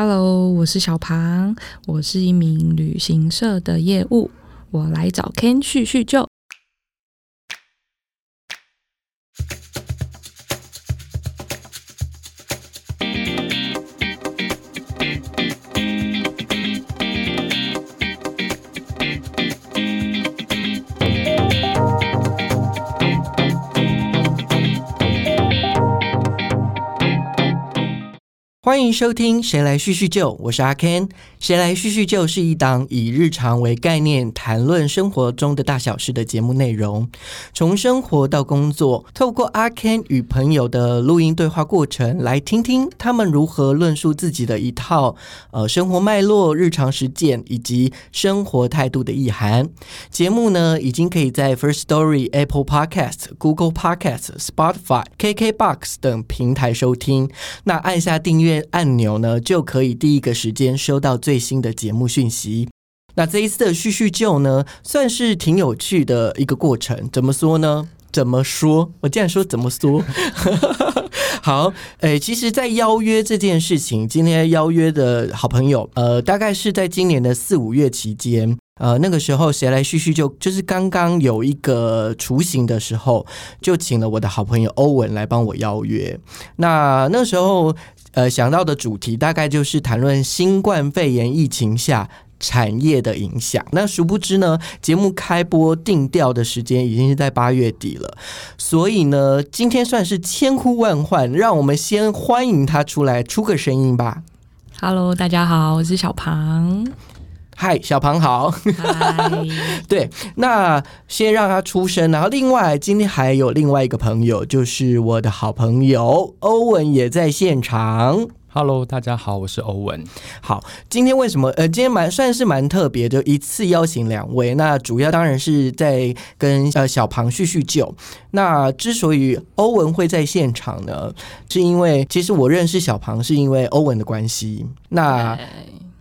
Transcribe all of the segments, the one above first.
Hello，我是小庞，我是一名旅行社的业务，我来找 Ken 叙叙旧。欢迎收听《谁来叙叙旧》，我是阿 Ken。谁来叙叙旧是一档以日常为概念，谈论生活中的大小事的节目内容。从生活到工作，透过阿 Ken 与朋友的录音对话过程，来听听他们如何论述自己的一套呃生活脉络、日常实践以及生活态度的意涵。节目呢，已经可以在 First Story、Apple Podcast、Google Podcast、Spotify、KKBox 等平台收听。那按下订阅。按钮呢，就可以第一个时间收到最新的节目讯息。那这一次的叙叙旧呢，算是挺有趣的一个过程。怎么说呢？怎么说？我竟然说怎么说？好，诶，其实，在邀约这件事情，今天邀约的好朋友，呃，大概是在今年的四五月期间，呃，那个时候谁来叙叙旧，就是刚刚有一个雏形的时候，就请了我的好朋友欧文来帮我邀约。那那时候。呃，想到的主题大概就是谈论新冠肺炎疫情下产业的影响。那殊不知呢，节目开播定调的时间已经是在八月底了，所以呢，今天算是千呼万唤，让我们先欢迎他出来出个声音吧。Hello，大家好，我是小庞。嗨，小庞好。对，那先让他出声，然后另外今天还有另外一个朋友，就是我的好朋友欧文也在现场。Hello，大家好，我是欧文。好，今天为什么？呃，今天蛮算是蛮特别的，一次邀请两位。那主要当然是在跟呃小庞叙叙旧。那之所以欧文会在现场呢，是因为其实我认识小庞是因为欧文的关系。那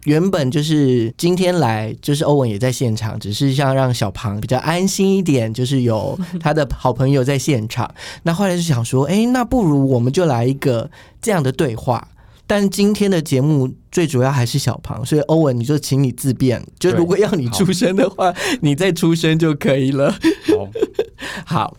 原本就是今天来，就是欧文也在现场，只是想让小庞比较安心一点，就是有他的好朋友在现场。那后来就想说，哎，那不如我们就来一个这样的对话。但今天的节目最主要还是小庞，所以欧文你就请你自便，就如果要你出声的话，你再出声就可以了。好，好。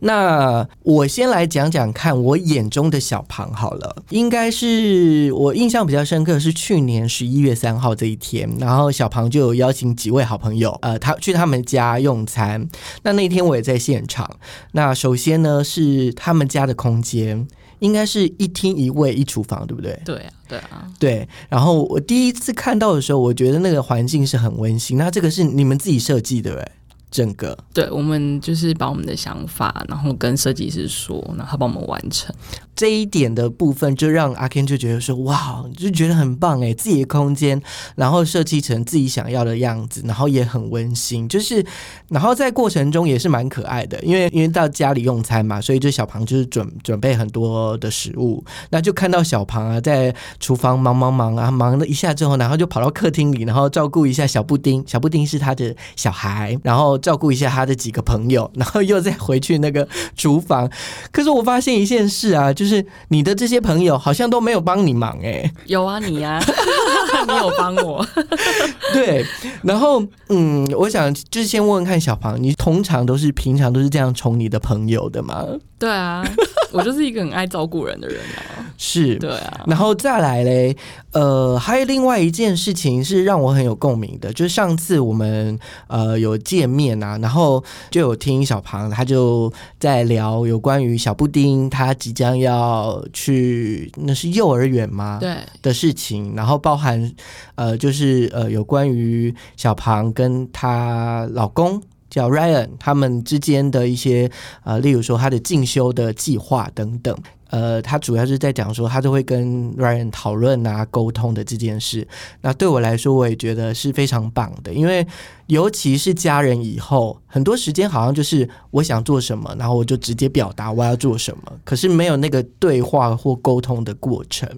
那我先来讲讲看我眼中的小庞好了，应该是我印象比较深刻是去年十一月三号这一天，然后小庞就有邀请几位好朋友，呃，他去他们家用餐。那那天我也在现场。那首先呢是他们家的空间，应该是一厅一卫一厨房，对不对？对啊，对啊，对。然后我第一次看到的时候，我觉得那个环境是很温馨。那这个是你们自己设计的，对不对？整个对，我们就是把我们的想法，然后跟设计师说，然后他帮我们完成。这一点的部分，就让阿 Ken 就觉得说，哇，就觉得很棒哎，自己的空间，然后设计成自己想要的样子，然后也很温馨，就是，然后在过程中也是蛮可爱的，因为因为到家里用餐嘛，所以就小庞就是准准备很多的食物，那就看到小庞啊在厨房忙忙忙啊，忙了一下之后，然后就跑到客厅里，然后照顾一下小布丁，小布丁是他的小孩，然后照顾一下他的几个朋友，然后又再回去那个厨房。可是我发现一件事啊，就你的这些朋友好像都没有帮你忙哎、有啊，你呀、你有帮我。对，然后嗯，我想就是先问问看小庞，你通常都是平常都是这样宠你的朋友的吗？对啊，我就是一个很爱照顾人的人啊。是，对啊，然后再来嘞，呃，还有另外一件事情是让我很有共鸣的，就是上次我们呃有见面啊，然后就有听小庞他就在聊有关于小布丁他即将要去那是幼儿园吗？对的事情，然后包含呃，就是呃，有关于小庞跟她老公叫 Ryan 他们之间的一些呃，例如说他的进修的计划等等。呃，他主要是在讲说，他都会跟 Ryan 讨论啊、沟通的这件事。那对我来说，我也觉得是非常棒的，因为尤其是家人以后，很多时间好像就是我想做什么，然后我就直接表达我要做什么，可是没有那个对话或沟通的过程。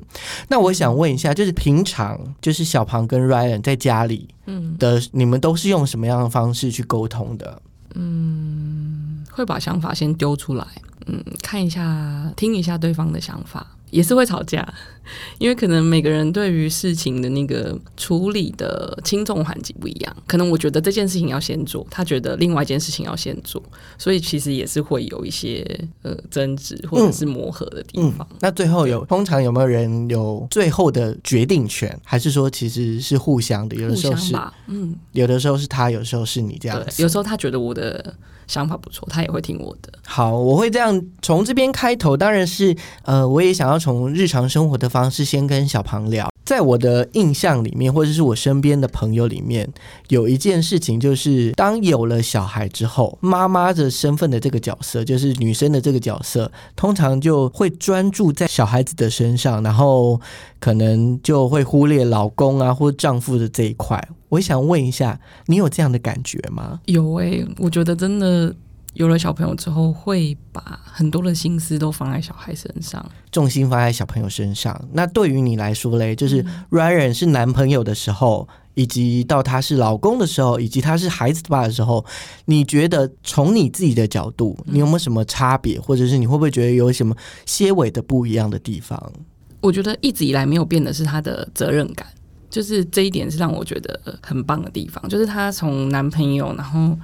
那我想问一下，就是平常就是小庞跟 Ryan 在家里嗯的，你们都是用什么样的方式去沟通的？嗯，会把想法先丢出来，嗯，看一下、听一下对方的想法，也是会吵架，因为可能每个人对于事情的那个处理的轻重缓急不一样。可能我觉得这件事情要先做，他觉得另外一件事情要先做，所以其实也是会有一些呃争执或者是磨合的地方。那最后有通常有没有人有最后的决定权，还是说其实是互相的？有的时候是，嗯，有的时候是他，有时候是你这样。有时候他觉得我的。想法不错，他也会听我的。好，我会这样从这边开头，当然是呃，我也想要从日常生活的方式先跟小庞聊。在我的印象里面，或者是我身边的朋友里面，有一件事情就是，当有了小孩之后，妈妈的身份的这个角色，就是女生的这个角色，通常就会专注在小孩子的身上，然后可能就会忽略老公啊或丈夫的这一块。我想问一下，你有这样的感觉吗？有诶，我觉得真的。有了小朋友之后，会把很多的心思都放在小孩身上，重心放在小朋友身上。那对于你来说嘞，就是 Ryan 是男朋友的时候，以及到他是老公的时候，以及他是孩子爸的时候，你觉得从你自己的角度，你有没有什么差别，或者是你会不会觉得有什么些微的不一样的地方？我觉得一直以来没有变的是他的责任感，就是这一点是让我觉得很棒的地方，就是他从男朋友，然后。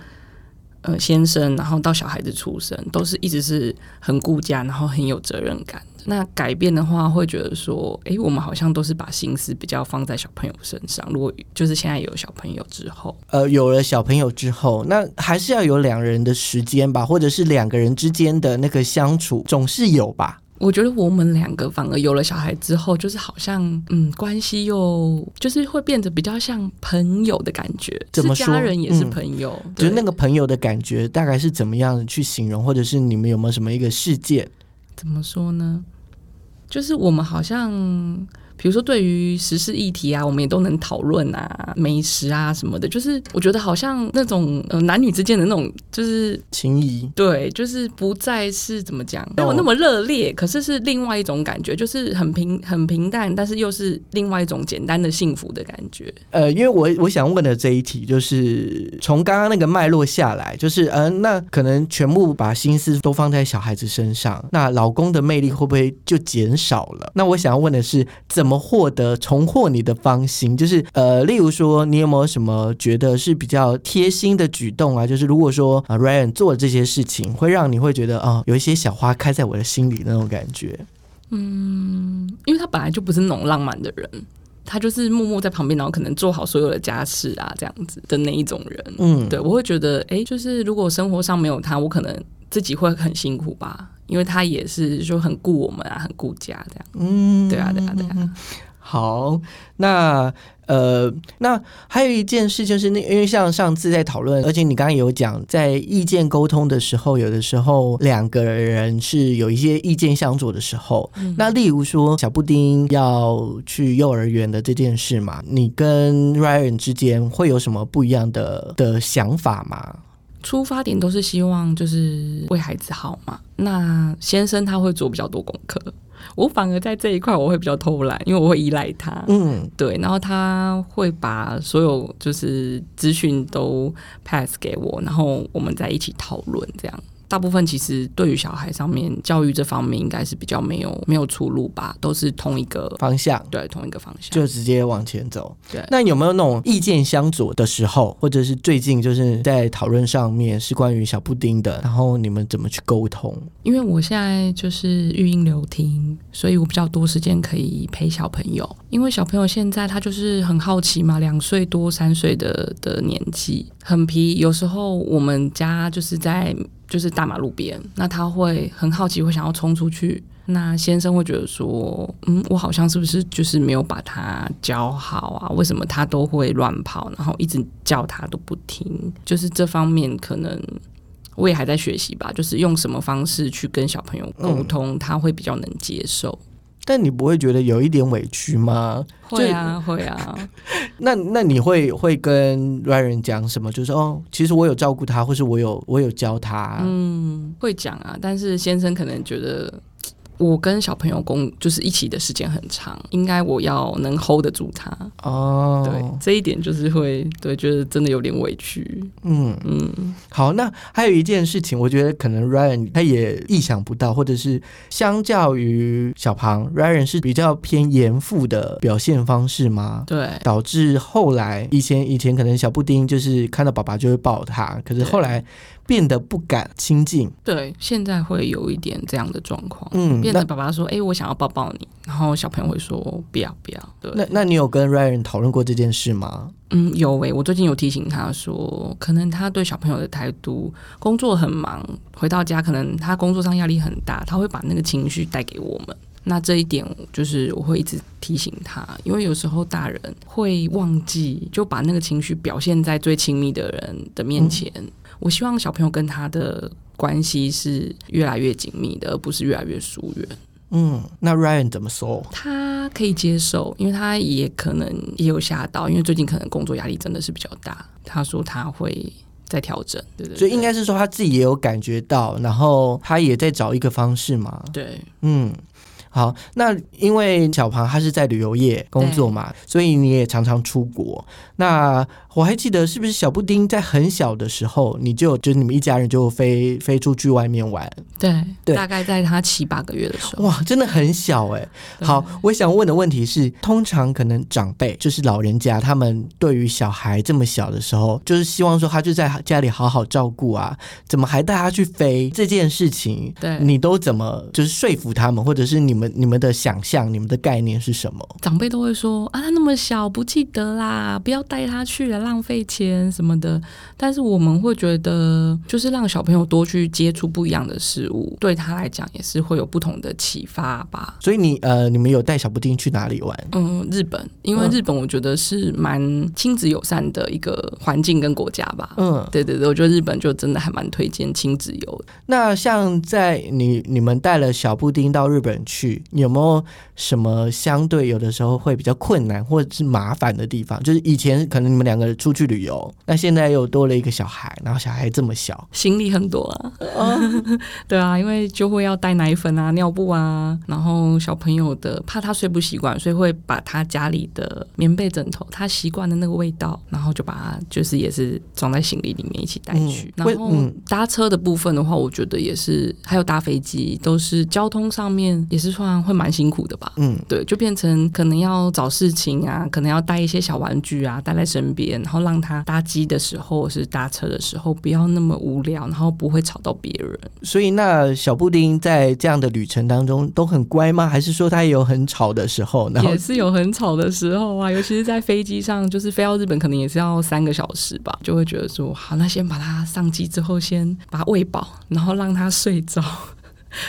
呃，先生，然后到小孩子出生，都是一直是很顾家，然后很有责任感。那改变的话，会觉得说，哎，我们好像都是把心思比较放在小朋友身上。如果就是现在有小朋友之后，呃，有了小朋友之后，那还是要有两人的时间吧，或者是两个人之间的那个相处，总是有吧。我觉得我们两个反而有了小孩之后，就是好像嗯，关系又就是会变得比较像朋友的感觉。怎么说？家人也是朋友，就是那个朋友的感觉，大概是怎么样去形容？或者是你们有没有什么一个事件？怎么说呢？就是我们好像。比如说，对于时事议题啊，我们也都能讨论啊，美食啊什么的。就是我觉得好像那种呃男女之间的那种就是情谊，对，就是不再是怎么讲没有那么热烈，可是是另外一种感觉，就是很平很平淡，但是又是另外一种简单的幸福的感觉。呃，因为我我想问的这一题，就是从刚刚那个脉络下来，就是呃，那可能全部把心思都放在小孩子身上，那老公的魅力会不会就减少了？那我想要问的是怎。怎获得重获你的芳心？就是呃，例如说，你有没有什么觉得是比较贴心的举动啊？就是如果说啊，Ryan 做这些事情，会让你会觉得啊，有一些小花开在我的心里那种感觉。嗯，因为他本来就不是那种浪漫的人，他就是默默在旁边，然后可能做好所有的家事啊，这样子的那一种人。嗯，对我会觉得，哎，就是如果生活上没有他，我可能自己会很辛苦吧。因为他也是就很顾我们啊，很顾家这样。嗯，对啊，对啊，对啊。好，那呃，那还有一件事就是，那因为像上次在讨论，而且你刚刚有讲，在意见沟通的时候，有的时候两个人是有一些意见相左的时候。那例如说，小布丁要去幼儿园的这件事嘛，你跟 Ryan 之间会有什么不一样的的想法吗？出发点都是希望就是为孩子好嘛。那先生他会做比较多功课，我反而在这一块我会比较偷懒，因为我会依赖他。嗯，对。然后他会把所有就是资讯都 pass 给我，然后我们在一起讨论这样。大部分其实对于小孩上面教育这方面应该是比较没有没有出路吧，都是同一个方向，对，同一个方向就直接往前走。对，那有没有那种意见相左的时候，或者是最近就是在讨论上面是关于小布丁的，然后你们怎么去沟通？因为我现在就是育婴留听，所以我比较多时间可以陪小朋友。因为小朋友现在他就是很好奇嘛，两岁多三岁的的年纪，很皮。有时候我们家就是在。就是大马路边，那他会很好奇，会想要冲出去。那先生会觉得说，嗯，我好像是不是就是没有把他教好啊？为什么他都会乱跑，然后一直叫他都不听？就是这方面可能我也还在学习吧，就是用什么方式去跟小朋友沟通，他会比较能接受。但你不会觉得有一点委屈吗？会啊，会啊。那那你会会跟 Ryan 讲什么？就是哦，其实我有照顾他，或是我有我有教他。嗯，会讲啊。但是先生可能觉得，我跟小朋友工就是一起的时间很长，应该我要能 hold 得住他。哦，对，这一点就是会对，觉得真的有点委屈。嗯嗯，好，那还有一件事情，我觉得可能 Ryan 他也意想不到，或者是相较于小庞，Ryan 是比较偏严父的表现方式吗？对，导致后来以前以前可能小布丁就是看到爸爸就会抱他，可是后来变得不敢亲近。对，现在会有一点这样的状况，嗯，变得爸爸说：“哎、我想要抱抱你。”然后小朋友会说：“不要，不要。”对，那那你有跟 Ryan 讨论过这件事吗？嗯，有诶、我最近有提醒他说，可能他对小朋友的态度，工作很忙，回到家可能他工作上压力很大，他会把那个情绪带给我们。那这一点就是我会一直提醒他，因为有时候大人会忘记，就把那个情绪表现在最亲密的人的面前。我希望小朋友跟他的关系是越来越紧密的，而不是越来越疏远。嗯，那 Ryan 怎么说？他可以接受，因为他也可能也有吓到，因为最近可能工作压力真的是比较大。他说他会在调整，对对所以应该是说他自己也有感觉到，然后他也在找一个方式嘛。对嗯，好，那因为小庞他是在旅游业工作嘛，所以你也常常出国。那我还记得，是不是小布丁在很小的时候，你就就你们一家人就飞飞出去外面玩？对对大概在他七八个月的时候，哇，真的很小哎、对好，我想问的问题是，通常可能长辈就是老人家，他们对于小孩这么小的时候，就是希望说他就在家里好好照顾啊，怎么还带他去飞这件事情？对你都怎么就是说服他们，或者是你们你们的想象、你们的概念是什么？长辈都会说啊，他那么小不记得啦，不要带他去了，浪费钱什么的。但是我们会觉得，就是让小朋友多去接触不一样的事物，对他来讲也是会有不同的启发吧。所以你呃，你们有带小布丁去哪里玩？嗯，日本，因为嗯日本我觉得是蛮亲子友善的一个环境跟国家吧。嗯，对对对，我觉得日本就真的还蛮推荐亲子游的。那像在你你们带了小布丁到日本去，有没有什么相对有的时候会比较困难或者是麻烦的地方？就是以前可能你们两个出去旅游，那现在又多了一个小孩，然后小孩这么小，行李很多啊，对啊，因为就会要带奶粉啊、尿布啊，然后小朋友的怕他睡不习惯，所以会把他家里的棉被、枕头，他习惯的那个味道，然后就把它就是也是装在行李里面一起带去。嗯然后嗯。搭车的部分的话，我觉得也是，还有搭飞机，都是交通上面也是算会蛮辛苦的吧。嗯，对，就变成可能要找事情啊，可能要带一些小玩具啊，带在身边，然后让他搭机的时候或是搭车的时候不要那么无聊，然后不会吵到别人。所以那小布丁在这样的旅程当中都很乖吗？还是说他也有很吵的时候？然后也是有很吵的时候啊，尤其是在飞机上，就是飞到日本可能也是要三个小时吧，就会觉得说，好，那先把它上机之后，先把它喂饱，然后让它睡着。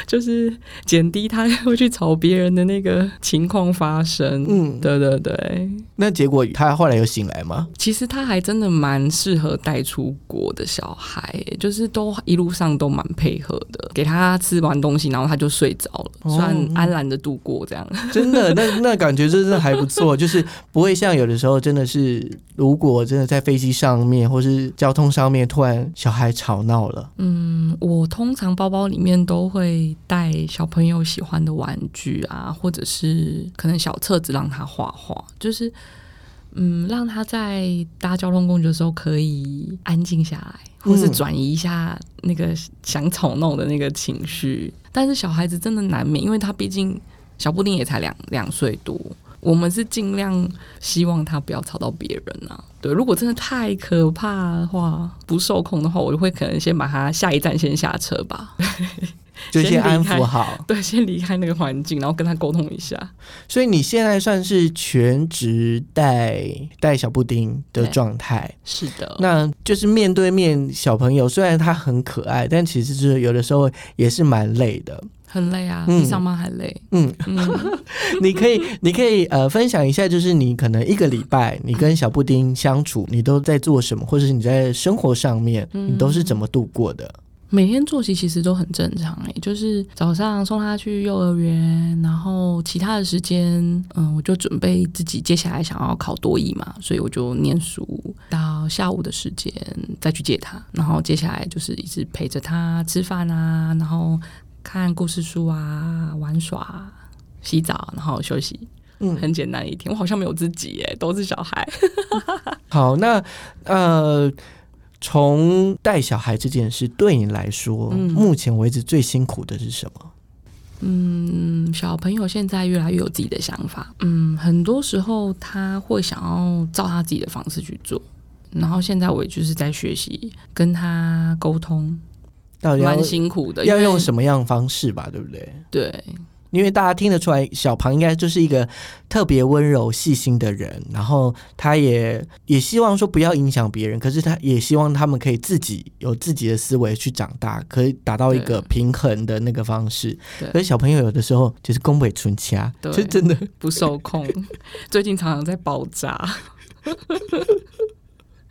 就是减低他 会去吵别人的那个情况发生。嗯，对对对，那结果他后来有醒来吗？其实他还真的蛮适合带出国的小孩，就是都一路上都蛮配合的，给他吃完东西，然后他就睡着了，哦算安然的度过这样。真的，那那感觉真的还不错，就是不会像有的时候真的是，如果真的在飞机上面或是交通上面突然小孩吵闹了，嗯，我通常包包里面都会会带小朋友喜欢的玩具啊，或者是可能小册子让他画画，就是嗯，让他在搭交通工具的时候可以安静下来，或是转移一下那个想吵闹的那个情绪。但是小孩子真的难免，因为他毕竟小布丁也才两两岁多。我们是尽量希望他不要吵到别人啊。对，如果真的太可怕的话，不受控的话，我就会可能先把他下一站先下车吧。就先安抚好。对，先离开那个环境，然后跟他沟通一下。所以你现在算是全职带带小布丁的状态，是的，那就是面对面小朋友，虽然他很可爱，但其实就是有的时候也是蛮累的。很累啊，嗯比上班还累。嗯，嗯，你可以，你可以呃分享一下，就是你可能一个礼拜你跟小布丁相处，你都在做什么，或者是你在生活上面，嗯你都是怎么度过的？每天作息其实都很正常诶、就是早上送他去幼儿园，然后其他的时间，嗯，我就准备自己接下来想要考多艺嘛，所以我就念书到下午的时间再去接他，然后接下来就是一直陪着他吃饭啊，然后看故事书啊，玩耍、洗澡，然后休息。嗯很简单一天。我好像没有自己耶，都是小孩。好，那呃，从带小孩这件事对你来说，嗯目前为止最辛苦的是什么？嗯，小朋友现在越来越有自己的想法。嗯，很多时候他会想要照他自己的方式去做。然后现在我也就是在学习跟他沟通，到底要蛮辛苦的。要用什么样的方式吧？对不对？对，因为大家听得出来，小庞应该就是一个特别温柔、细心的人，然后他也也希望说不要影响别人，可是他也希望他们可以自己有自己的思维去长大，可以达到一个平衡的那个方式。可是小朋友有的时候就是宫北纯掐，就真的 不受控，最近常常在爆炸。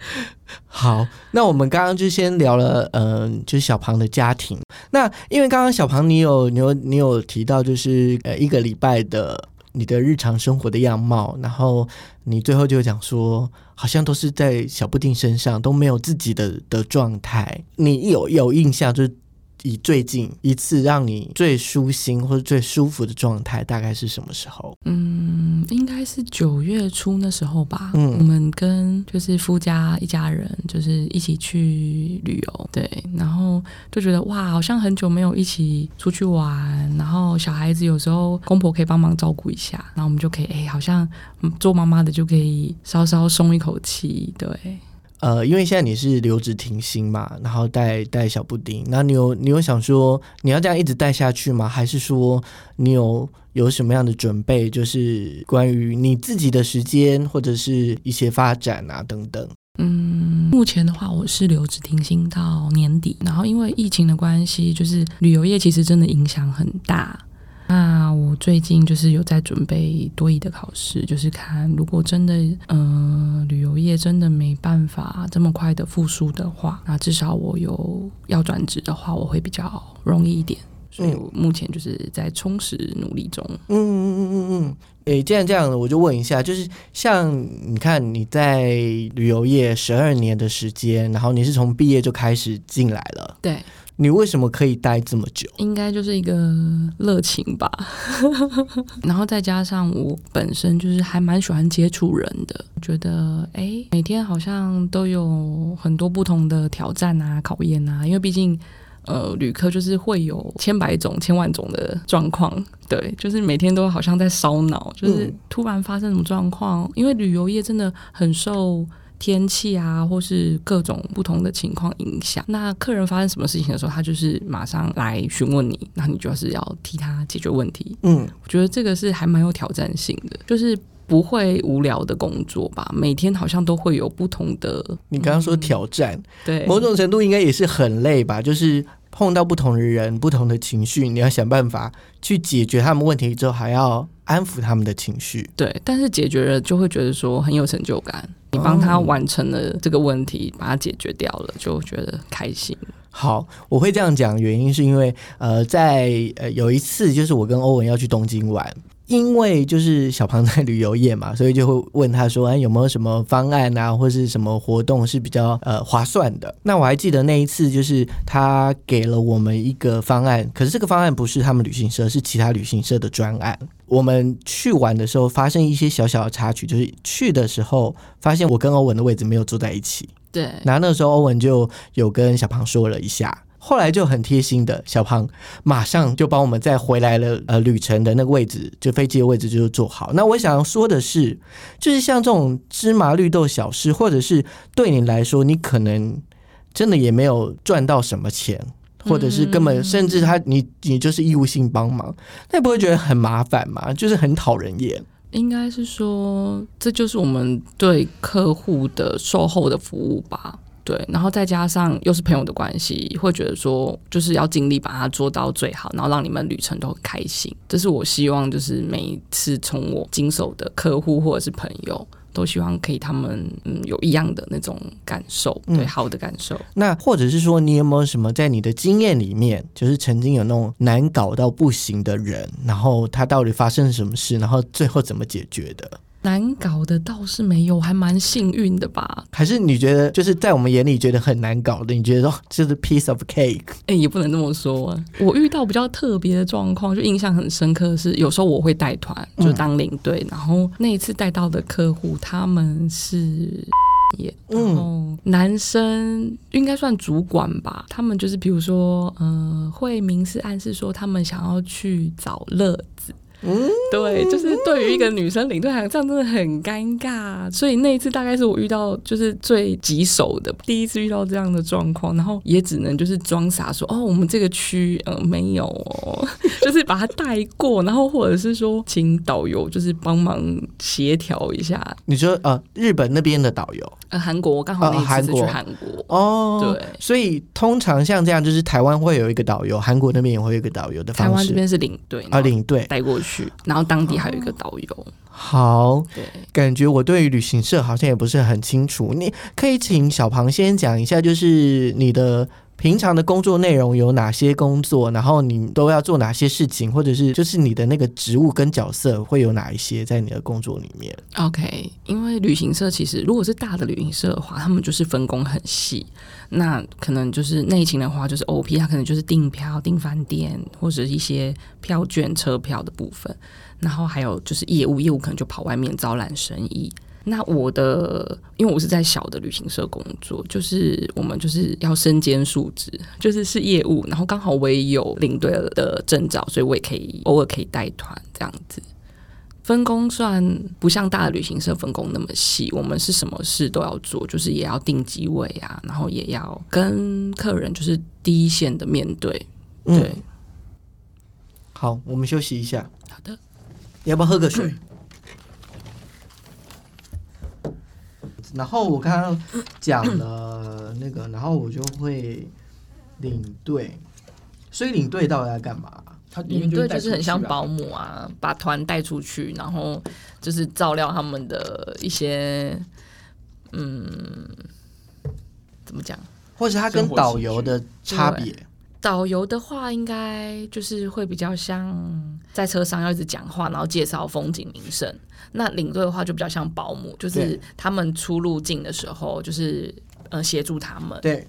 好，那我们刚刚就先聊了，嗯、就是小庞的家庭。那因为刚刚小庞你有你有你有提到，就是呃一个礼拜的你的日常生活的样貌，然后你最后就讲说，好像都是在小布丁身上都没有自己的的状态。你有有印象，就是以最近一次让你最舒心或者最舒服的状态，大概是什么时候？嗯，应该是九月初那时候吧。嗯我们跟就是夫家一家人，就是一起去旅游，对，然后就觉得哇，好像很久没有一起出去玩，然后小孩子有时候公婆可以帮忙照顾一下，然后我们就可以哎，好像嗯做妈妈的就可以稍稍松一口气，对。呃，因为现在你是留职停薪嘛，然后带带小布丁，那你有你有想说你要这样一直带下去吗？还是说你有有什么样的准备，就是关于你自己的时间或者是一些发展啊等等？嗯，目前的话，我是留职停薪到年底，然后因为疫情的关系，就是旅游业其实真的影响很大。那我最近就是有在准备多语的考试，就是看如果真的，呃，旅游业真的没办法这么快的复苏的话，那至少我有要转职的话，我会比较容易一点。所以我目前就是在充实努力中。嗯嗯嗯嗯嗯。诶，既然这样，我就问一下，就是像你看你在旅游业十二年的时间，然后你是从毕业就开始进来了，对，你为什么可以待这么久？应该就是一个热情吧，然后再加上我本身就是还蛮喜欢接触人的，觉得诶每天好像都有很多不同的挑战啊、考验啊，因为毕竟。呃，旅客就是会有千百种、千万种的状况，对，就是每天都好像在烧脑，就是嗯突然发生什么状况，因为旅游业真的很受天气啊，或是各种不同的情况影响。那客人发生什么事情的时候，他就是马上来询问你，那你就是要替他解决问题。嗯我觉得这个是还蛮有挑战性的，就是不会无聊的工作吧。每天好像都会有不同的，你刚刚说挑战，对，某种程度应该也是很累吧，就是碰到不同的人、不同的情绪，你要想办法去解决他们问题之后，还要安抚他们的情绪。对，但是解决了就会觉得说很有成就感。你帮他完成了这个问题，把它解决掉了，就觉得开心。好，我会这样讲，原因是因为呃，在呃有一次，就是我跟欧文要去东京玩。因为就是小庞在旅游业嘛，所以就会问他说：“哎，有没有什么方案啊，或是什么活动是比较呃划算的？”那我还记得那一次，就是他给了我们一个方案，可是这个方案不是他们旅行社，是其他旅行社的专案。我们去玩的时候发生一些小小的插曲，就是去的时候发现我跟欧文的位置没有坐在一起，对，然后那时候欧文就有跟小庞说了一下。后来就很贴心的，小胖马上就帮我们再回来了，呃，旅程的那个位置，就飞机的位置就坐好。那我想要说的是，就是像这种芝麻绿豆小事，或者是对你来说，你可能真的也没有赚到什么钱，或者是根本甚至他你你就是义务性帮忙，那你不会觉得很麻烦吗？就是很讨人厌。应该是说，这就是我们对客户的售后的服务吧。对，然后再加上又是朋友的关系，会觉得说就是要尽力把它做到最好，然后让你们旅程都很开心。这是我希望，就是每一次从我经手的客户或者是朋友，都希望可以他们嗯有一样的那种感受，嗯对，好的感受。那或者是说，你有没有什么在你的经验里面，就是曾经有那种难搞到不行的人，然后他到底发生了什么事，然后最后怎么解决的？难搞的倒是没有，还蛮幸运的吧？还是你觉得就是在我们眼里觉得很难搞的？你觉得说就是 piece of cake？哎、也不能这么说啊。我遇到比较特别的状况，就印象很深刻的是，有时候我会带团，就当领队，然后那一次带到的客户他们是。也，然后男生应该算主管吧，他们就是比如说，呃，会明示暗示说他们想要去找乐子，嗯，对，就是对于一个女生领队来讲，这样真的很尴尬。所以那一次大概是我遇到就是最棘手的，第一次遇到这样的状况，然后也只能就是装傻说哦，我们这个区呃没有哦，就是把它带过，然后或者是说请导游就是帮忙协调一下。你说呃，日本那边的导游？呃，韩国我刚好那一次是去哦韩国，哦，对，所以通常像这样，就是台湾会有一个导游，韩国那边也会有一个导游的方式。台湾这边是领队啊，领队。带过去，然后当地还有一个导游，好，对。感觉我对于旅行社好像也不是很清楚。你可以请小庞先讲一下，就是你的平常的工作内容有哪些工作，然后你都要做哪些事情，或者是就是你的那个职务跟角色会有哪一些在你的工作里面？OK，因为旅行社其实如果是大的旅行社的话，他们就是分工很细。那可能就是内勤的话，就是 OP，他可能就是订票、订饭店或者一些票券、车票的部分。然后还有就是业务，业务可能就跑外面招揽生意。那我的，因为我是在小的旅行社工作，就是我们就是要身兼数职，就是是业务，然后刚好我也有领队的证照，所以我也可以偶尔可以带团这样子。分工算不像大的旅行社分工那么细，我们是什么事都要做，就是也要定机位啊，然后也要跟客人就是第一线的面对。嗯对，好，我们休息一下，好的，你要不要喝个水？然后我刚刚讲了那个，然后我就会领队，所以领队到底在干嘛？他领队就是很像保保姆啊，把团带出去，然后就是照料他们的一些，嗯，怎么讲？或者他跟导游的差别？导游的话，应该就是会比较像在车上要一直讲话，然后介绍风景名胜。那领队的话就比较像保姆，就是他们出入境的时候，就是呃协助他们。对，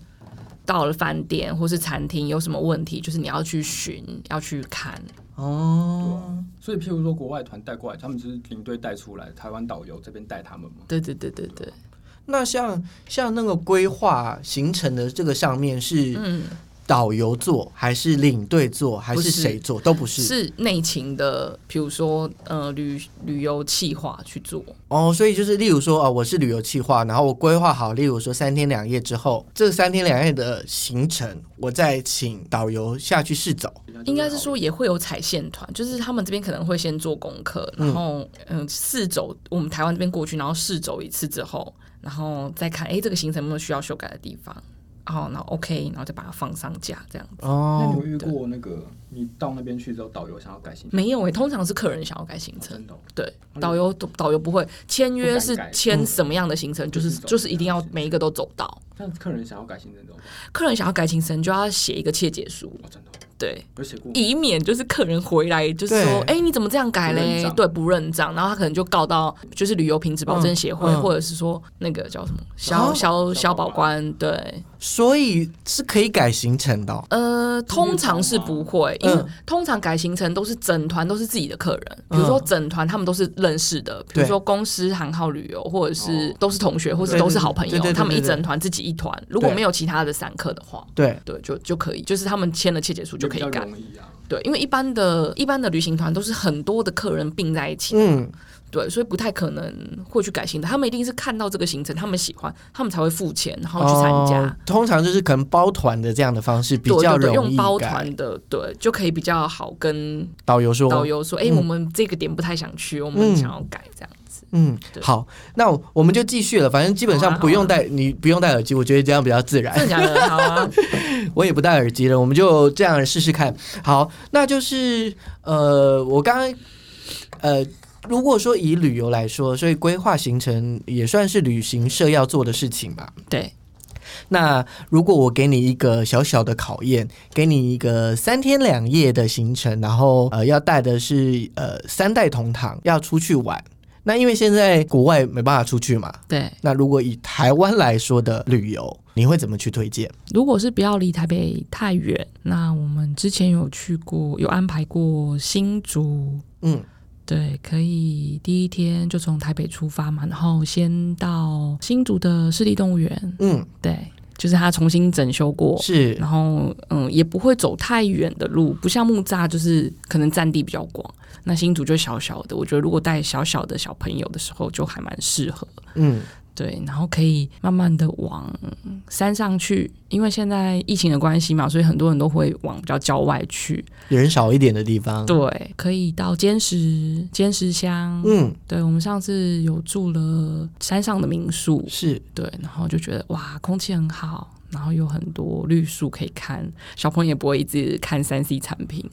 到了饭店或是餐厅有什么问题，就是你要去寻，要去看。哦，所以譬如说国外团带过来，他们就是领队带出来，台湾导游这边带他们嘛。对对对对对，那像像那个规划行程的这个上面是嗯，导游做，还是领队做，还是谁做？都不是是内勤的，比如说呃旅旅游企划去做。哦，所以就是例如说哦，我是旅游计划，然后我规划好，例如说三天两夜之后，这三天两夜的行程，我再请导游下去试走。应该是说也会有踩线团，就是他们这边可能会先做功课，然后嗯试走我们台湾这边过去，然后试走一次之后，然后再看哎、诶这个行程有没有需要修改的地方，然后然后 OK，然后再把它放上架这样子。哦。那哦你有遇过那个你到那边去之后，导游想要改行程？没有诶、通常是客人想要改行程，真的哦、对，导游导游不会签约是不敢改。签什么样的行程，就是就是走。就是一定要每一个都走到。那客人想要改行程怎么办？客人想要改行程，就要写一个切结书，哦，真的哦、对，有写过。以免就是客人回来就是说，对。哎、你怎么这样改嘞？不认账。对，不认账，然后他可能就告到就是旅游品质保证协会，嗯。嗯或者是说那个叫什么消哦消消保官，对，所以是可以改行程的哦、呃，通常是不会，因为嗯通常改行程都是整团都是自己的客人，比如说整团他们都是认识的，比如说公司行号旅游，或者是哦。都是同学，或者都是好朋友，他们一整团自己一团，如果没有其他的散客的话。对，对，就就可以，就是他们签了切结书就可以改。对，因为一般的一般的旅行团都是很多的客人并在一起，嗯，对，所以不太可能会去改行程。他们一定是看到这个行程，他们喜欢，他们才会付钱，然后去参加。哦通常就是可能包团的这样的方式比较对对对，容易用包改团的，对，就可以比较好跟导游说，导游说，哎、嗯我们这个点不太想去，我们嗯想要改这样子。嗯，好，那我们就继续了。反正基本上不用戴，你不用戴耳机，我觉得这样比较自然。真的假的？好啊，我也不戴耳机了，我们就这样试试看。好，那就是呃，我刚刚呃，如果说以旅游来说，所以规划行程也算是旅行社要做的事情吧。对，那如果我给你一个小小的考验，给你一个三天两夜的行程，然后呃要带的是呃三代同堂要出去玩，那因为现在国外没办法出去嘛，对，那如果以台湾来说的旅游，你会怎么去推荐？如果是不要离台北太远，那我们之前有去过，有安排过新竹，嗯，对，可以第一天就从台北出发嘛，然后先到新竹的市立动物园，嗯，对，就是它重新整修过，是然后嗯，也不会走太远的路，不像木栅，就是可能占地比较广。那新竹就小小的，我觉得如果带小小的小朋友的时候，就还蛮适合。嗯对，然后可以慢慢的往山上去，因为现在疫情的关系嘛，所以很多人都会往比较郊外去。人少一点的地方，对，可以到坚石、坚石乡。嗯，对，我们上次有住了山上的民宿，是对，然后就觉得哇，空气很好，然后有很多绿树可以看，小朋友也不会一直看三 C 产品。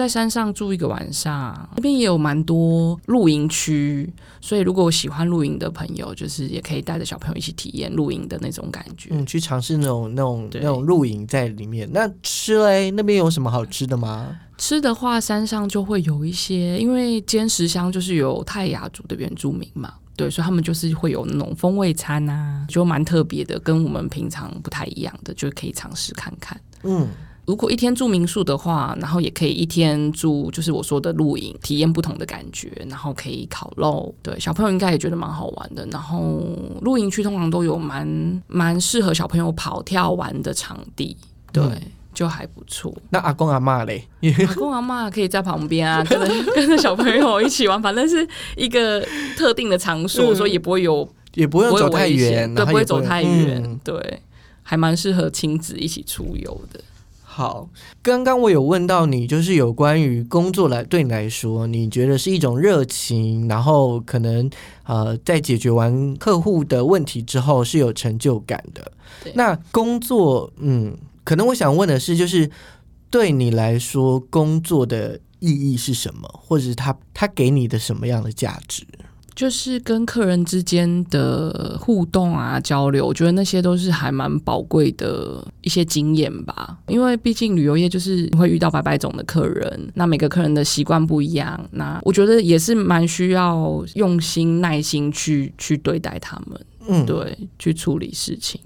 在山上住一个晚上，那边也有蛮多露营区，所以如果喜欢露营的朋友，就是也可以带着小朋友一起体验露营的那种感觉。嗯，去尝试那种那种那种露营在里面。那吃嘞，那边有什么好吃的吗？吃的话，山上就会有一些，因为坚石乡就是有泰雅族的原住民嘛，对，所以他们就是会有那种风味餐啊，就蛮特别的，跟我们平常不太一样的，就可以尝试看看。嗯，如果一天住民宿的话，然后也可以一天住，就是我说的露营，体验不同的感觉，然后可以烤肉，对小朋友应该也觉得蛮好玩的。然后露营区通常都有蛮蛮适合小朋友跑跳玩的场地，对，嗯就还不错。那阿公阿妈嘞？阿公阿妈可以在旁边啊，跟着 跟着小朋友一起玩，反正是一个特定的场所，嗯所以也不会有也不会走太远，对，不会走太远，嗯对，还蛮适合亲子一起出游的。好，刚刚我有问到你，就是有关于工作来对你来说，你觉得是一种热情，然后可能呃，在解决完客户的问题之后是有成就感的。那工作，嗯，可能我想问的是，就是对你来说，工作的意义是什么，或者是它它给你的什么样的价值？就是跟客人之间的互动啊、交流，我觉得那些都是还蛮宝贵的一些经验吧。因为毕竟旅游业就是会遇到百百种的客人，那每个客人的习惯不一样，那我觉得也是蛮需要用心、耐心去去对待他们，嗯，对，去处理事情。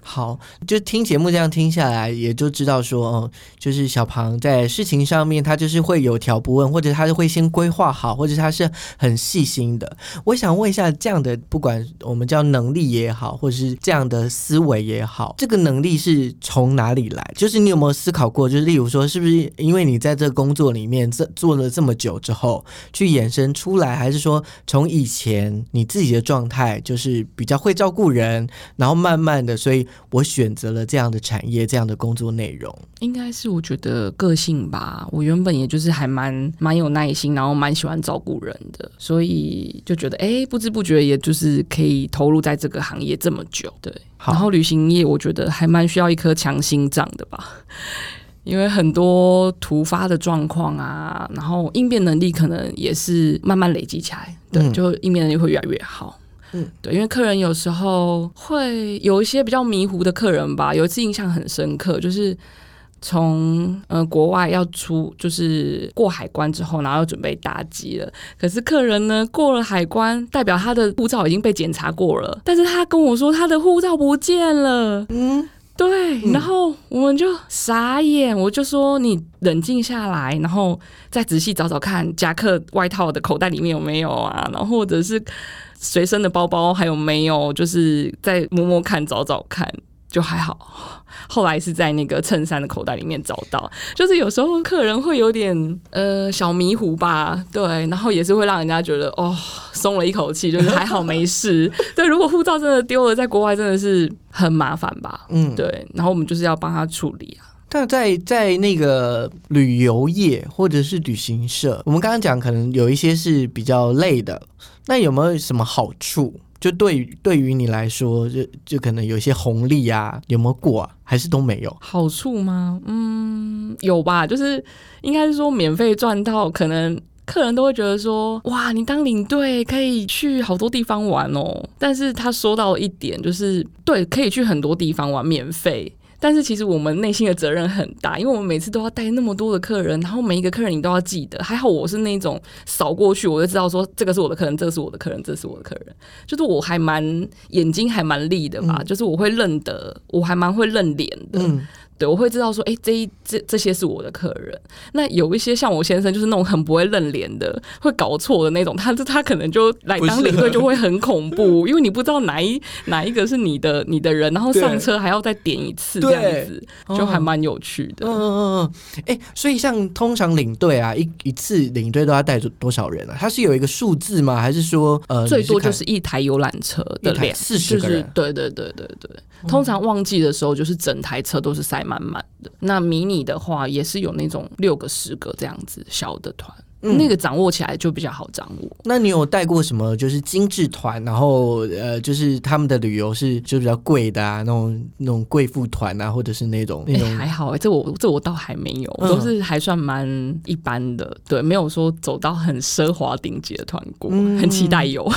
好，就听节目这样听下来，也就知道说，哦，就是小庞在事情上面，他就是会有条不紊，或者他是会先规划好，或者他是很细心的。我想问一下，这样的不管我们叫能力也好，或者是这样的思维也好，这个能力是从哪里来？就是你有没有思考过？就是例如说，是不是因为你在这个工作里面这做了这么久之后，去衍生出来，还是说从以前你自己的状态就是比较会照顾人，然后慢慢的，所以我选择了这样的产业，这样的工作内容。应该是我觉得个性吧，我原本也就是还蛮蛮有耐心，然后蛮喜欢照顾人的，所以就觉得哎、诶不知不觉也就是可以投入在这个行业这么久，对。然后旅行业我觉得还蛮需要一颗强心脏的吧，因为很多突发的状况啊，然后应变能力可能也是慢慢累积起来，对，嗯就应变能力会越来越好。嗯，对，因为客人有时候会有一些比较迷糊的客人吧。有一次印象很深刻，就是从呃国外要出，就是过海关之后，然后要准备搭机了。可是客人呢过了海关，代表他的护照已经被检查过了，但是他跟我说他的护照不见了。嗯，对，嗯。然后我们就傻眼，我就说你冷静下来，然后再仔细找找看夹克外套的口袋里面有没有啊，然后或者是随身的包包还有没有，就是再摸摸看，找找看。就还好，后来是在那个衬衫的口袋里面找到。就是有时候客人会有点呃小迷糊吧，对，然后也是会让人家觉得哦松了一口气，就是还好没事。对，如果护照真的丢了，在国外真的是很麻烦吧？嗯，对，然后我们就是要帮他处理啊。但在在那个旅游业或者是旅行社，我们刚刚讲可能有一些是比较累的，那有没有什么好处？就对于对于你来说，就就可能有一些红利啊，有没有过啊？还是都没有？好处吗？嗯，有吧，就是应该是说免费赚到，可能客人都会觉得说，哇，你当领队可以去好多地方玩哦。但是他说到一点，就是对，可以去很多地方玩，免费。但是其实我们内心的责任很大，因为我们每次都要带那么多的客人，然后每一个客人你都要记得。还好我是那种扫过去我就知道说这个是我的客人，这个是我的客人，这是我的客人，就是我还蛮眼睛还蛮利的吧，就是我会认得，我还蛮会认脸的。嗯，对，我会知道说，哎、这一这这些是我的客人。那有一些像我先生，就是那种很不会认脸的，会搞错的那种，他他可能就来当领队就会很恐怖，因为你不知道哪一哪一个是你的你的人，然后上车还要再点一次这样子，就还蛮有趣的。嗯嗯嗯嗯，哎、所以像通常领队啊，一一次领队都要带多少人啊？他是有一个数字吗？还是说呃，最多就是一台游览车的一台量，40就是个人对对对对对。通常旺季的时候，就是整台车都是塞满满的。那迷你的话，也是有那种六个、十个这样子小的团，嗯那个掌握起来就比较好掌握。那你有带过什么就是精致团，然后呃，就是他们的旅游是就比较贵的啊，那种那种贵妇团啊，或者是那种那哎、种、还好哎、这我这我倒还没有，嗯都是还算蛮一般的，对，没有说走到很奢华顶级的团过，嗯很期待有。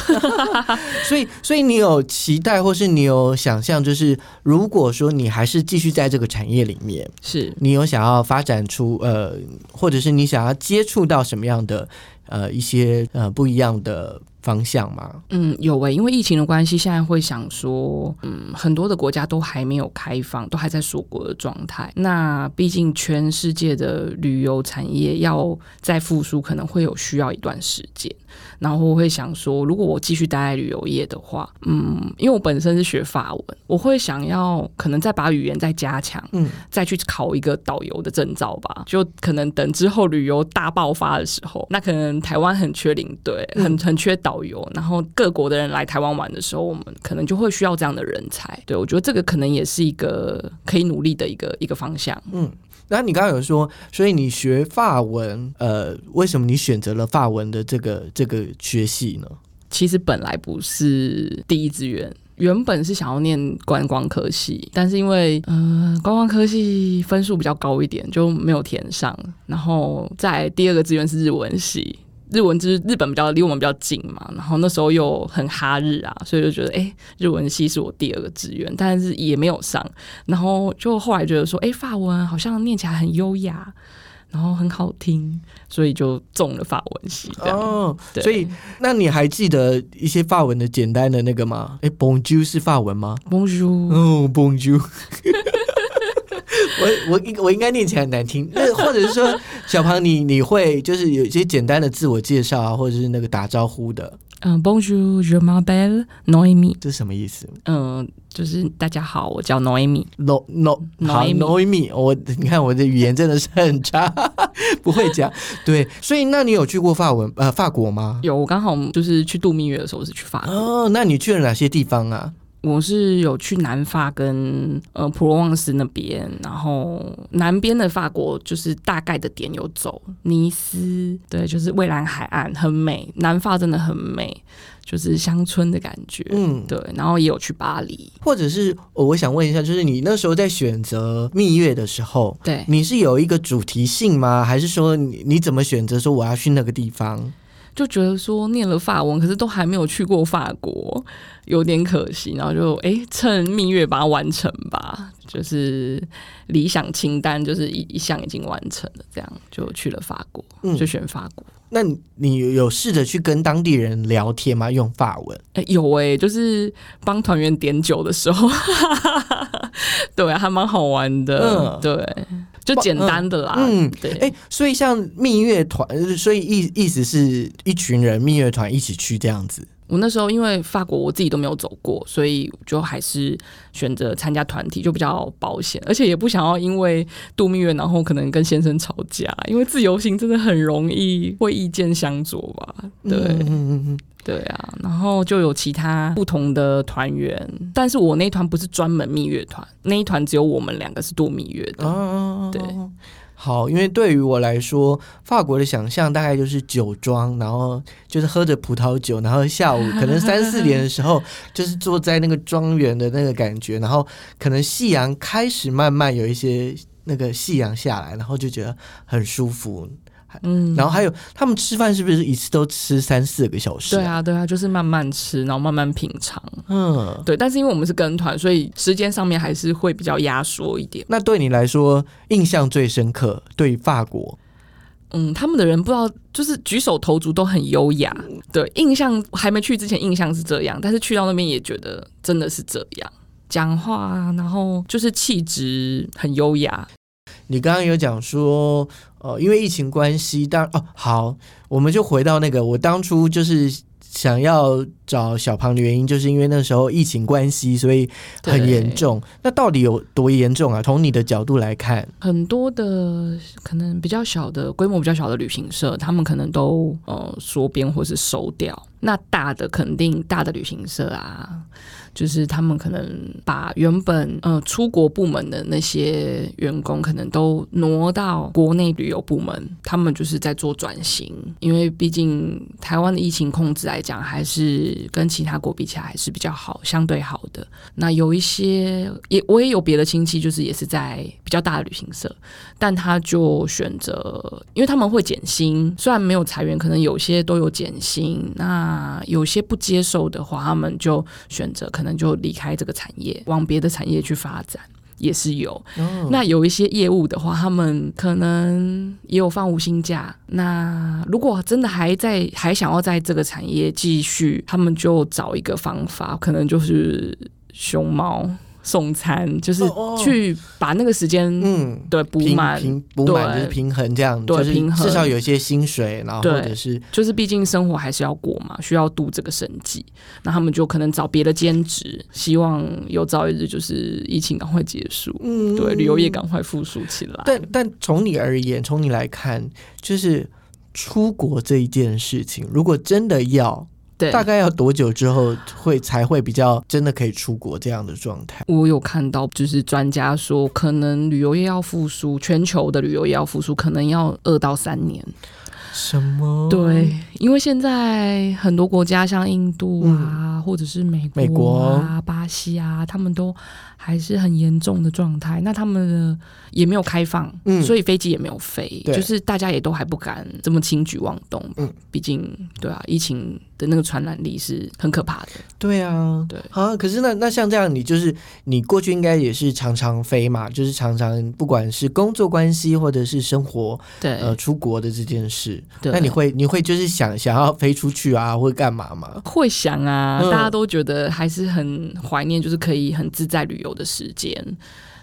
所以所以你有期待，或是你有想象，就是如果说你还是继续在这个产业里面，是你有想要发展出呃，或者是你想要接触到什么样样的呃一些呃不一样的方向吗？嗯，有诶、因为疫情的关系，现在会想说，嗯，很多的国家都还没有开放，都还在锁国的状态。那毕竟全世界的旅游产业要再复苏，可能会有需要一段时间。然后我会想说，如果我继续待在旅游业的话，嗯，因为我本身是学法文，我会想要可能再把语言再加强，嗯，再去考一个导游的证照吧。就可能等之后旅游大爆发的时候，那可能台湾很缺领队，很很缺导游，然后各国的人来台湾玩的时候，我们可能就会需要这样的人才。对我觉得这个可能也是一个可以努力的一个一个方向。然那你刚刚有说，所以你学法文，呃，为什么你选择了法文的这个这个学系呢？其实本来不是第一志愿。原本是想要念观光科系，但是因为呃观光科系分数比较高一点，就没有填上。然后在第二个志愿是日文系，日文就是日本比较离我们比较近嘛，然后那时候又很哈日啊，所以就觉得哎、诶日文系是我第二个志愿，但是也没有上。然后就后来觉得说，哎、法文好像念起来很优雅，然后很好听，所以就中了法文系。哦，对所以那你还记得一些法文的简单的那个吗？哎，Bonjour 是法文吗？Bonjour，哦，Bonjour。我我应我应该念起来很难听，那或者是说，小庞你你会就是有一些简单的自我介绍啊，或者是那个打招呼的，嗯，Bonjour，je m'appelle Noemi。这是什么意思嗯，就是大家好，我叫 Noemi。？No No 好 Noemi Noemi，我你看我的语言真的是很差，不会讲。对，所以那你有去过法文呃法国吗？有，我刚好就是去度蜜月的时候是去法国，哦，那你去了哪些地方啊？我是有去南法跟呃普罗旺斯那边，然后南边的法国就是大概的点有走，尼斯，对，就是蔚蓝海岸很美，南法真的很美，就是乡村的感觉。嗯，对，然后也有去巴黎，或者是哦我想问一下，就是你那时候在选择蜜月的时候，对，你是有一个主题性吗？还是说你你怎么选择说我要去那个地方？就觉得说念了法文，可是都还没有去过法国，有点可惜。然后就哎，趁蜜月把它完成吧，就是理想清单就是一一项已经完成了，这样就去了法国，嗯就选法国。那你你有试着去跟当地人聊天吗？用法文？哎，有哎、就是帮团员点酒的时候，对，还蛮好玩的，嗯对，就简单的啦，嗯对，哎、所以像蜜月团，呃所以意意思是一群人蜜月团一起去这样子。我那时候因为法国我自己都没有走过，所以就还是选择参加团体，就比较保险，而且也不想要因为度蜜月然后可能跟先生吵架，因为自由行真的很容易会意见相左吧。对、嗯嗯嗯嗯对啊，然后就有其他不同的团员，但是我那一团不是专门蜜月团，那一团只有我们两个是度蜜月的。哦，对。好，因为对于我来说，法国的想象大概就是酒庄，然后就是喝着葡萄酒，然后下午可能三四点的时候，就是坐在那个庄园的那个感觉，然后可能夕阳开始慢慢有一些那个夕阳下来，然后就觉得很舒服。嗯，然后还有他们吃饭是不是一次都吃三四个小时？对，啊，对啊，就是慢慢吃，然后慢慢品尝。嗯。对，但是因为我们是跟团，所以时间上面还是会比较压缩一点。那对你来说，印象最深刻，对于法国，嗯，他们的人不知道，就是举手投足都很优雅。对，印象还没去之前印象是这样，但是去到那边也觉得真的是这样，讲话啊，然后就是气质很优雅。你刚刚有讲说，呃，因为疫情关系，当哦好，我们就回到那个我当初就是想要找小庞的原因，就是因为那时候疫情关系，所以很对严重。那到底有多严重啊？从你的角度来看，很多的可能比较小的规模比较小的旅行社，他们可能都呃缩编或是收掉。那大的肯定大的旅行社啊，就是他们可能把原本呃出国部门的那些员工，可能都挪到国内旅游部门，他们就是在做转型。因为毕竟台湾的疫情控制来讲，还是跟其他国比起来还是比较好，相对好的。那有一些也我也有别的亲戚，就是也是在比较大的旅行社，但他就选择，因为他们会减薪，虽然没有裁员，可能有些都有减薪。那有些不接受的话，他们就选择可能就离开这个产业，往别的产业去发展。也是有，哦那有一些业务的话，他们可能也有放无薪假。那如果真的还在还想要在这个产业继续，他们就找一个方法，可能就是熊猫送餐，就是去把那个时间嗯，对补满。平补满就是平衡这样，对平衡至少有一些薪水，然后对或者是就是毕竟生活还是要过嘛，需要度这个生计，那他们就可能找别的兼职，希望有朝一日就是疫情赶快结束，嗯对旅游业赶快复苏起来。但但从你而言，从你来看，就是出国这一件事情，如果真的要，对，大概要多久之后会才会比较真的可以出国这样的状态？我有看到，就是专家说，可能旅游业要复苏，全球的旅游业要复苏，可能要二到三年。什么？对，因为现在很多国家，像印度啊，或者是美国、啊、美国巴西啊，他们都还是很严重的状态。那他们的也没有开放，嗯所以飞机也没有飞，就是大家也都还不敢这么轻举妄动。嗯，毕竟对啊，疫情的那个传染力是很可怕的。对啊，对啊，可是那那像这样，你就是你过去应该也是常常飞嘛，就是常常不管是工作关系或者是生活对，呃出国的这件事，对那你会你会就是想想要飞出去啊，或干嘛吗？会想啊，嗯大家都觉得还是很怀念，就是可以很自在旅游的时间。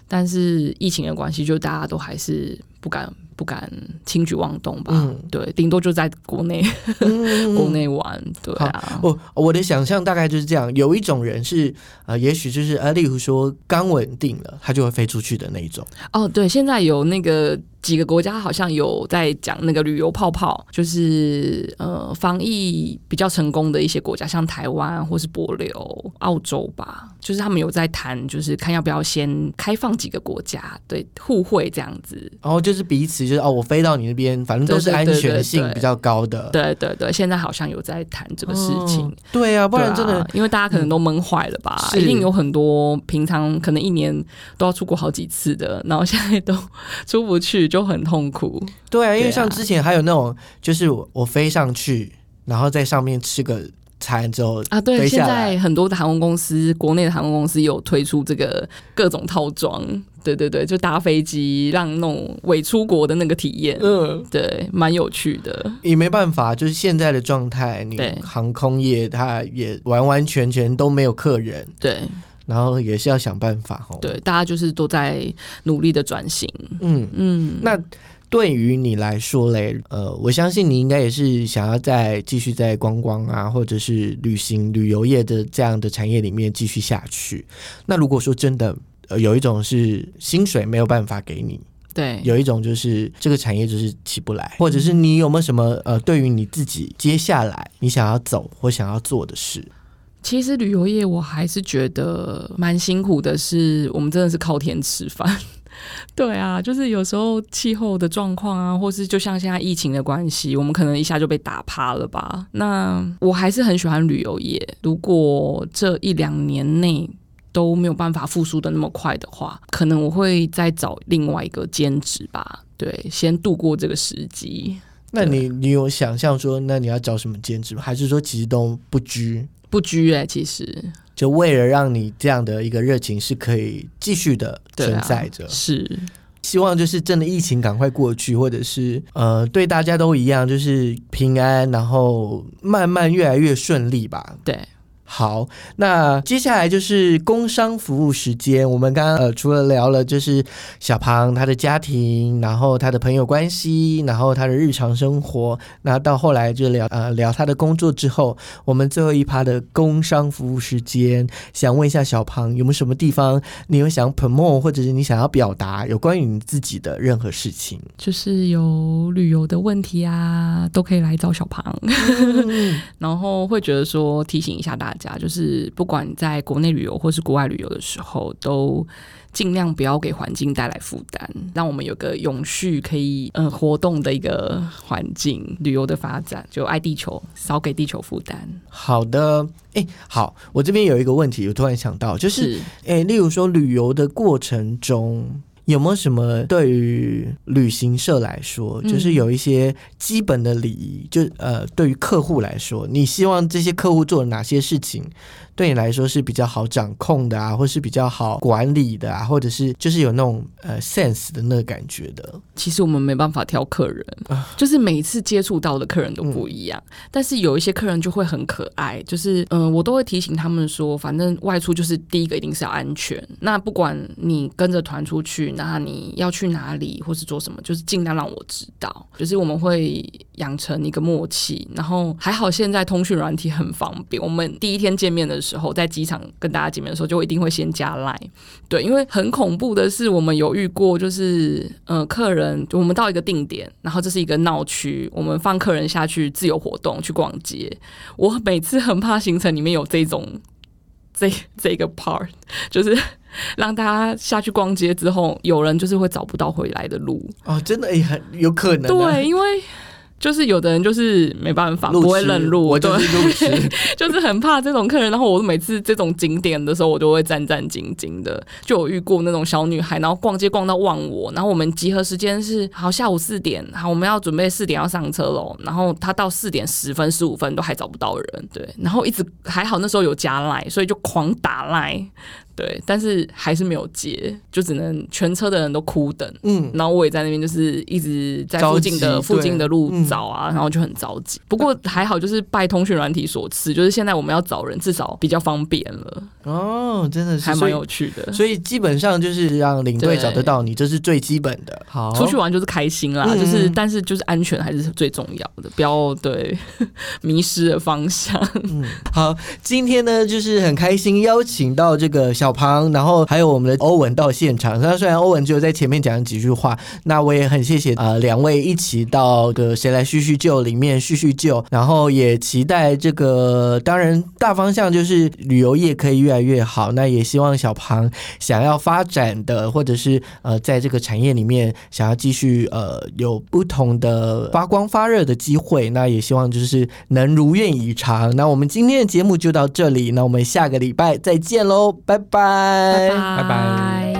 但是疫情的关系，就大家都还是不敢不敢轻举妄动吧。嗯对，顶多就在国内、嗯 国内玩。对啊，我我的想象大概就是这样，有一种人是呃，也许就是呃，例如说刚稳定了，他就会飞出去的那一种。哦，对，现在有那个几个国家好像有在讲那个旅游泡泡，就是呃防疫比较成功的一些国家，像台湾或是帛琉、澳洲吧，就是他们有在谈，就是看要不要先开放几个国家，对，互惠这样子。然后就是彼此就是哦，我飞到你那边，反正都是安全性比较高的。对对对，现在好像有在谈这个事情。哦对啊，不然真的啊，因为大家可能都闷坏了吧，是一定有很多平常可能一年都要出国好几次的，然后现在都 出不去，就很痛苦。对啊，因为像之前还有那种，就是我我飞上去，然后在上面吃个餐之后啊，对，现在很多的航空公司，国内的航空公司有推出这个各种套装，对对对，就搭飞机让那种伪出国的那个体验，嗯，对，蛮有趣的。也没办法，就是现在的状态，你航空业它也完完全全都没有客人，对然后也是要想办法哦。，对，大家就是都在努力的转型。嗯，嗯，那对于你来说嘞，呃，我相信你应该也是想要再继续在观光啊，或者是旅行旅游业的这样的产业里面继续下去。那如果说真的，呃，有一种是薪水没有办法给你，对，有一种就是这个产业就是起不来，或者是你有没有什么呃，对于你自己接下来你想要走或想要做的事？其实旅游业我还是觉得蛮辛苦的是，我们真的是靠天吃饭。对啊，就是有时候气候的状况啊，或是就像现在疫情的关系，我们可能一下就被打趴了吧。那我还是很喜欢旅游业，如果这一两年内都没有办法复苏的那么快的话，可能我会再找另外一个兼职吧。对，先度过这个时机。那你你有想象说，那你要找什么兼职吗？还是说其实都不拘？不拘哎、其实就为了让你这样的一个热情是可以继续的存在着，是希望就是真的疫情赶快过去，或者是呃对大家都一样，就是平安，然后慢慢越来越顺利吧。对。好，那接下来就是工商服务时间。我们刚刚呃除了聊了就是小庞他的家庭，然后他的朋友关系，然后他的日常生活，那到后来就聊呃聊他的工作之后，我们最后一趴的工商服务时间，想问一下小庞有没有什么地方你有想 promote 或者是你想要表达有关于你自己的任何事情？就是有旅游的问题啊，都可以来找小庞。嗯 然后会觉得说提醒一下大家，就是不管在国内旅游或是国外旅游的时候，都尽量不要给环境带来负担，让我们有个永续可以嗯、呃活动的一个环境，旅游的发展就爱地球，少给地球负担。好的，哎，好，我这边有一个问题，我突然想到，就是是诶，例如说旅游的过程中，有没有什么对于旅行社来说，嗯就是有一些基本的礼仪？就呃，对于客户来说，你希望这些客户做哪些事情，对你来说是比较好掌控的啊，或是比较好管理的啊，或者是就是有那种呃 sense 的那个感觉的？其实我们没办法挑客人，就是每一次接触到的客人都不一样。但是有一些客人就会很可爱，就是嗯、呃我都会提醒他们说，反正外出就是第一个一定是要安全。那不管你跟着团出去，那你要去哪里或是做什么，就是尽量让我知道。就是我们会养成一个默契，然后还好现在通讯软体很方便。我们第一天见面的时候，在机场跟大家见面的时候，就一定会先加 line。对，因为很恐怖的是，我们有遇过，就是呃，客人我们到一个定点，然后这是一个闹区，我们放客人下去自由活动去逛街。我每次很怕行程里面有这种这这个 part，就是 让大家下去逛街之后，有人就是会找不到回来的路。哦，真的也很有可能、啊。对，因为就是有的人就是没办法，不会认路，我就对是路痴。就是很怕这种客人，然后我每次这种景点的时候，我都会战战兢兢的。就有遇过那种小女孩，然后逛街逛到忘我，然后我们集合时间是好下午四点，好我们要准备四点要上车喽，然后她到四点十分十五分都还找不到人，对，然后一直还好那时候有加赖，所以就狂打赖。对，但是还是没有接，就只能全车的人都哭等，嗯，然后我也在那边，就是一直在附近的附近的路找啊，然后就很着急。不过还好，就是拜通讯软体所赐，就是现在我们要找人，至少比较方便了，哦，真的是还蛮有趣的。所以基本上就是让领队找得到你，这是最基本的。好，出去玩就是开心啦，嗯就是但是就是安全还是最重要的，不要对 迷失了方向。嗯好，今天呢就是很开心邀请到这个小庞，然后还有我们的欧文到现场。那虽然欧文只有在前面讲了几句话，那我也很谢谢呃两位一起到的谁来叙叙旧里面叙叙旧，然后也期待这个当然大方向就是旅游业可以越来越好。那也希望小庞想要发展的，或者是呃在这个产业里面想要继续呃有不同的发光发热的机会，那也希望就是能如愿以偿。那我们今天的节目就到这里，那我们下个礼拜再见喽，拜拜拜。拜拜。